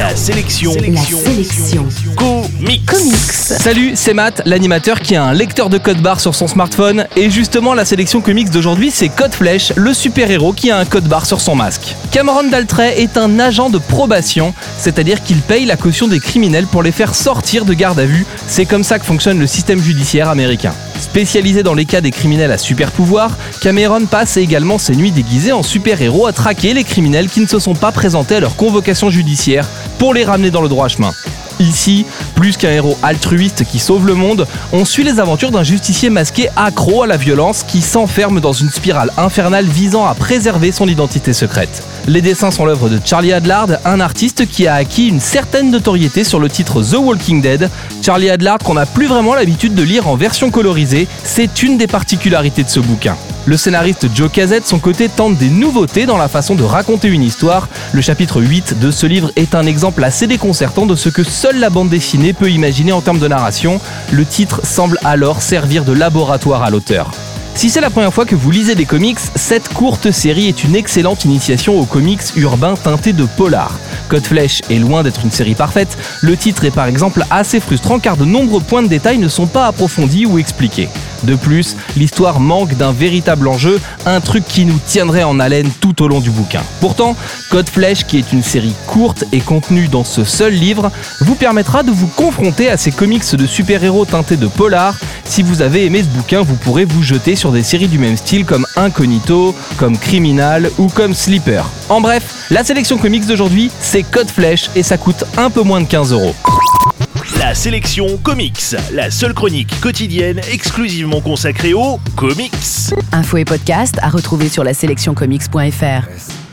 La sélection. La sélection. Comics. Comics. Salut, c'est Matt, l'animateur qui a un lecteur de code barre sur son smartphone. Et justement, la sélection comics d'aujourd'hui, c'est Code Flèche, le super-héros qui a un code barre sur son masque. Cameron Daltrey est un agent de probation, c'est-à-dire qu'il paye la caution des criminels pour les faire sortir de garde à vue. C'est comme ça que fonctionne le système judiciaire américain. Spécialisé dans les cas des criminels à super pouvoir, Cameron passe également ses nuits déguisées en super-héros à traquer les criminels qui ne se sont pas présentés à leur convocation judiciaire pour les ramener dans le droit chemin. Ici, plus qu'un héros altruiste qui sauve le monde, on suit les aventures d'un justicier masqué accro à la violence qui s'enferme dans une spirale infernale visant à préserver son identité secrète. Les dessins sont l'œuvre de Charlie Adlard, un artiste qui a acquis une certaine notoriété sur le titre The Walking Dead. Charlie Adlard qu'on n'a plus vraiment l'habitude de lire en version colorisée, c'est une des particularités de ce bouquin. Le scénariste Joe Casette, de son côté, tente des nouveautés dans la façon de raconter une histoire. Le chapitre 8 de ce livre est un exemple assez déconcertant de ce que seule la bande dessinée peut imaginer en termes de narration. Le titre semble alors servir de laboratoire à l'auteur. Si c'est la première fois que vous lisez des comics, cette courte série est une excellente initiation aux comics urbains teintés de polar. Code Flèche est loin d'être une série parfaite, le titre est par exemple assez frustrant car de nombreux points de détail ne sont pas approfondis ou expliqués. De plus, l'histoire manque d'un véritable enjeu, un truc qui nous tiendrait en haleine tout au long du bouquin. Pourtant, Code Flèche, qui est une série courte et contenue dans ce seul livre, vous permettra de vous confronter à ces comics de super-héros teintés de polar. Si vous avez aimé ce bouquin, vous pourrez vous jeter sur des séries du même style comme Incognito, comme Criminal ou comme Sleeper. En bref, la sélection comics d'aujourd'hui, c'est Code Flèche et ça coûte un peu moins de 15 euros. La sélection comics. La seule chronique quotidienne exclusivement consacrée aux comics. Info et podcast à retrouver sur la sélectioncomics.fr.